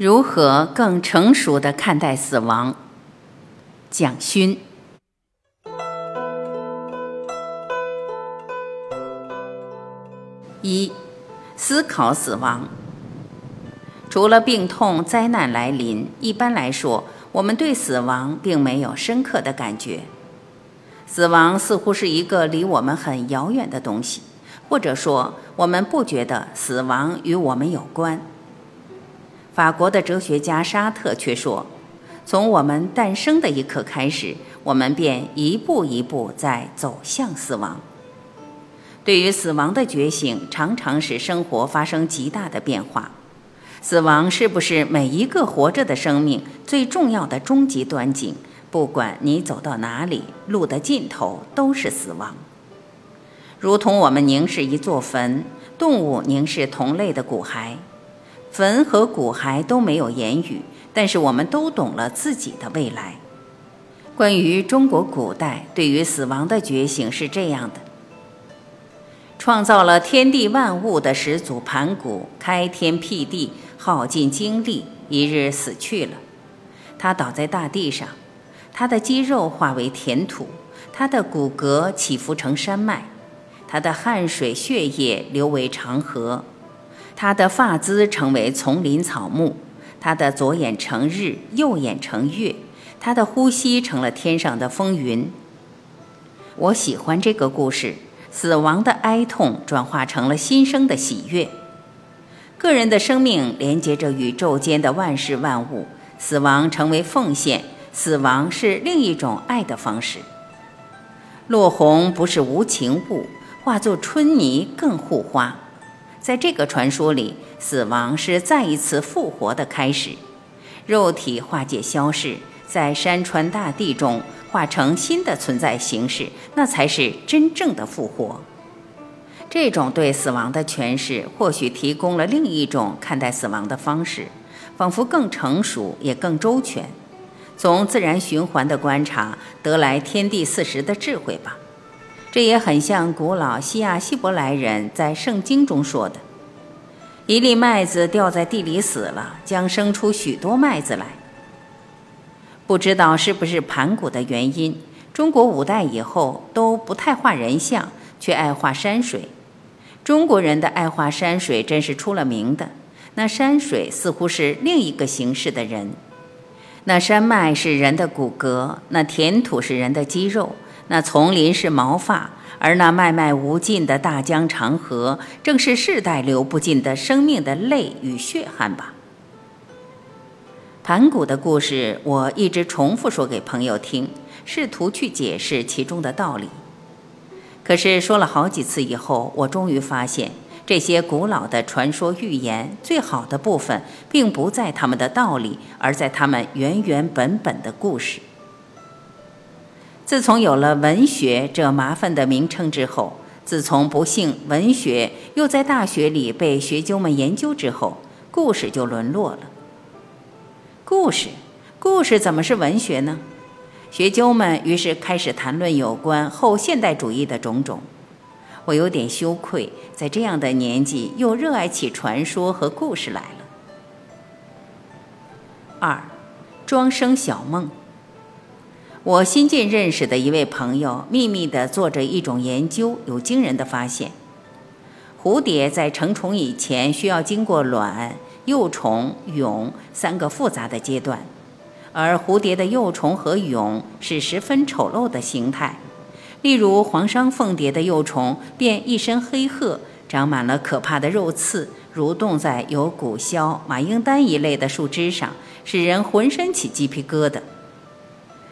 如何更成熟地看待死亡？蒋勋。一、思考死亡。除了病痛、灾难来临，一般来说，我们对死亡并没有深刻的感觉。死亡似乎是一个离我们很遥远的东西，或者说，我们不觉得死亡与我们有关。法国的哲学家沙特却说：“从我们诞生的一刻开始，我们便一步一步在走向死亡。对于死亡的觉醒，常常使生活发生极大的变化。死亡是不是每一个活着的生命最重要的终极端景？不管你走到哪里，路的尽头都是死亡。如同我们凝视一座坟，动物凝视同类的骨骸。”坟和骨骸都没有言语，但是我们都懂了自己的未来。关于中国古代对于死亡的觉醒是这样的：创造了天地万物的始祖盘古，开天辟地，耗尽精力，一日死去了。他倒在大地上，他的肌肉化为田土，他的骨骼起伏成山脉，他的汗水血液流为长河。他的发姿成为丛林草木，他的左眼成日，右眼成月，他的呼吸成了天上的风云。我喜欢这个故事，死亡的哀痛转化成了新生的喜悦。个人的生命连接着宇宙间的万事万物，死亡成为奉献，死亡是另一种爱的方式。落红不是无情物，化作春泥更护花。在这个传说里，死亡是再一次复活的开始，肉体化解消逝，在山川大地中化成新的存在形式，那才是真正的复活。这种对死亡的诠释，或许提供了另一种看待死亡的方式，仿佛更成熟也更周全。从自然循环的观察得来天地四时的智慧吧。这也很像古老西亚希伯来人在圣经中说的：“一粒麦子掉在地里死了，将生出许多麦子来。”不知道是不是盘古的原因，中国五代以后都不太画人像，却爱画山水。中国人的爱画山水真是出了名的。那山水似乎是另一个形式的人，那山脉是人的骨骼，那田土是人的肌肉。那丛林是毛发，而那脉脉无尽的大江长河，正是世代流不尽的生命的泪与血汗吧。盘古的故事，我一直重复说给朋友听，试图去解释其中的道理。可是说了好几次以后，我终于发现，这些古老的传说寓言，最好的部分，并不在他们的道理，而在他们原原本本的故事。自从有了文学这麻烦的名称之后，自从不幸文学又在大学里被学究们研究之后，故事就沦落了。故事，故事怎么是文学呢？学究们于是开始谈论有关后现代主义的种种。我有点羞愧，在这样的年纪又热爱起传说和故事来了。二，庄生晓梦。我新近认识的一位朋友，秘密地做着一种研究，有惊人的发现：蝴蝶在成虫以前，需要经过卵、幼虫、蛹三个复杂的阶段，而蝴蝶的幼虫和蛹是十分丑陋的形态。例如，黄裳凤蝶的幼虫便一身黑褐，长满了可怕的肉刺，蠕动在有骨枭、马缨丹一类的树枝上，使人浑身起鸡皮疙瘩。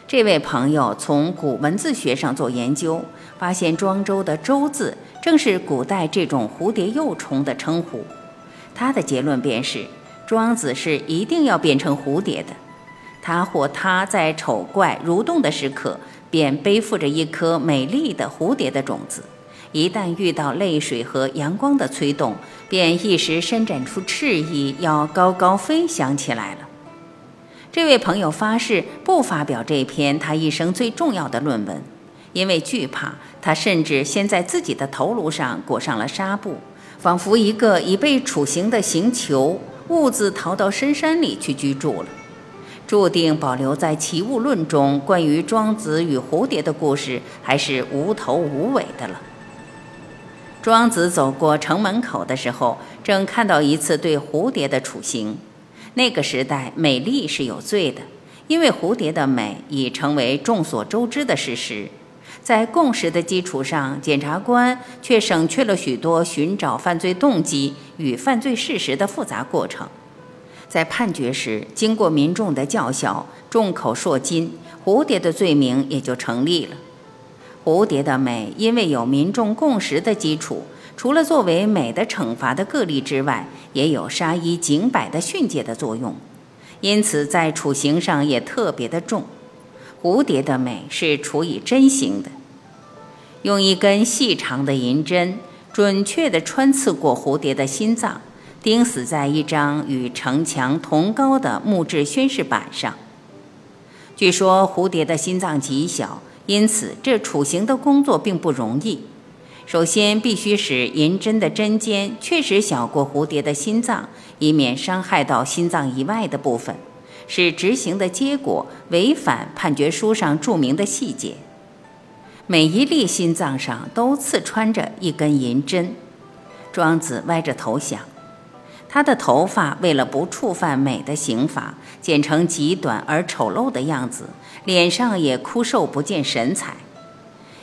这位朋友从古文字学上做研究，发现庄周的“周”字正是古代这种蝴蝶幼虫的称呼。他的结论便是，庄子是一定要变成蝴蝶的。他或他在丑怪蠕动的时刻，便背负着一颗美丽的蝴蝶的种子，一旦遇到泪水和阳光的催动，便一时伸展出翅翼，要高高飞翔起来了。这位朋友发誓不发表这篇他一生最重要的论文，因为惧怕。他甚至先在自己的头颅上裹上了纱布，仿佛一个已被处刑的刑囚，兀自逃到深山里去居住了，注定保留在《齐物论》中关于庄子与蝴蝶的故事还是无头无尾的了。庄子走过城门口的时候，正看到一次对蝴蝶的处刑。那个时代，美丽是有罪的，因为蝴蝶的美已成为众所周知的事实。在共识的基础上，检察官却省去了许多寻找犯罪动机与犯罪事实的复杂过程。在判决时，经过民众的叫嚣，众口铄金，蝴蝶的罪名也就成立了。蝴蝶的美，因为有民众共识的基础，除了作为美的惩罚的个例之外，也有杀一儆百的训诫的作用，因此在处刑上也特别的重。蝴蝶的美是处以针刑的，用一根细长的银针，准确地穿刺过蝴蝶的心脏，钉死在一张与城墙同高的木质宣誓板上。据说蝴蝶的心脏极小，因此这处刑的工作并不容易。首先，必须使银针的针尖确实小过蝴蝶的心脏，以免伤害到心脏以外的部分。使执行的结果违反判决书上注明的细节。每一粒心脏上都刺穿着一根银针。庄子歪着头想，他的头发为了不触犯美的刑罚，剪成极短而丑陋的样子，脸上也枯瘦不见神采。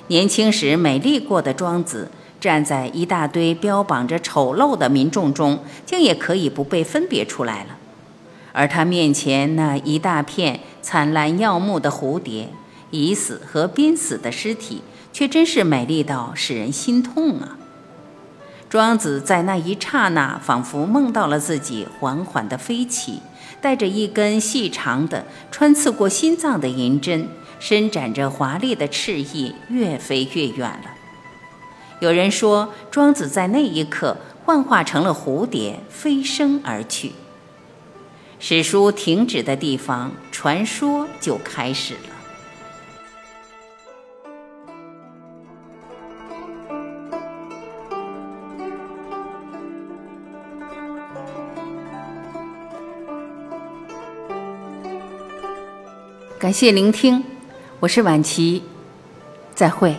年轻时美丽过的庄子，站在一大堆标榜着丑陋的民众中，竟也可以不被分别出来了。而他面前那一大片灿烂耀目的蝴蝶，已死和濒死的尸体，却真是美丽到使人心痛啊！庄子在那一刹那，仿佛梦到了自己缓缓地飞起，带着一根细长的、穿刺过心脏的银针，伸展着华丽的翅翼，越飞越远了。有人说，庄子在那一刻幻化成了蝴蝶，飞升而去。史书停止的地方，传说就开始了。感谢聆听，我是晚琪，再会。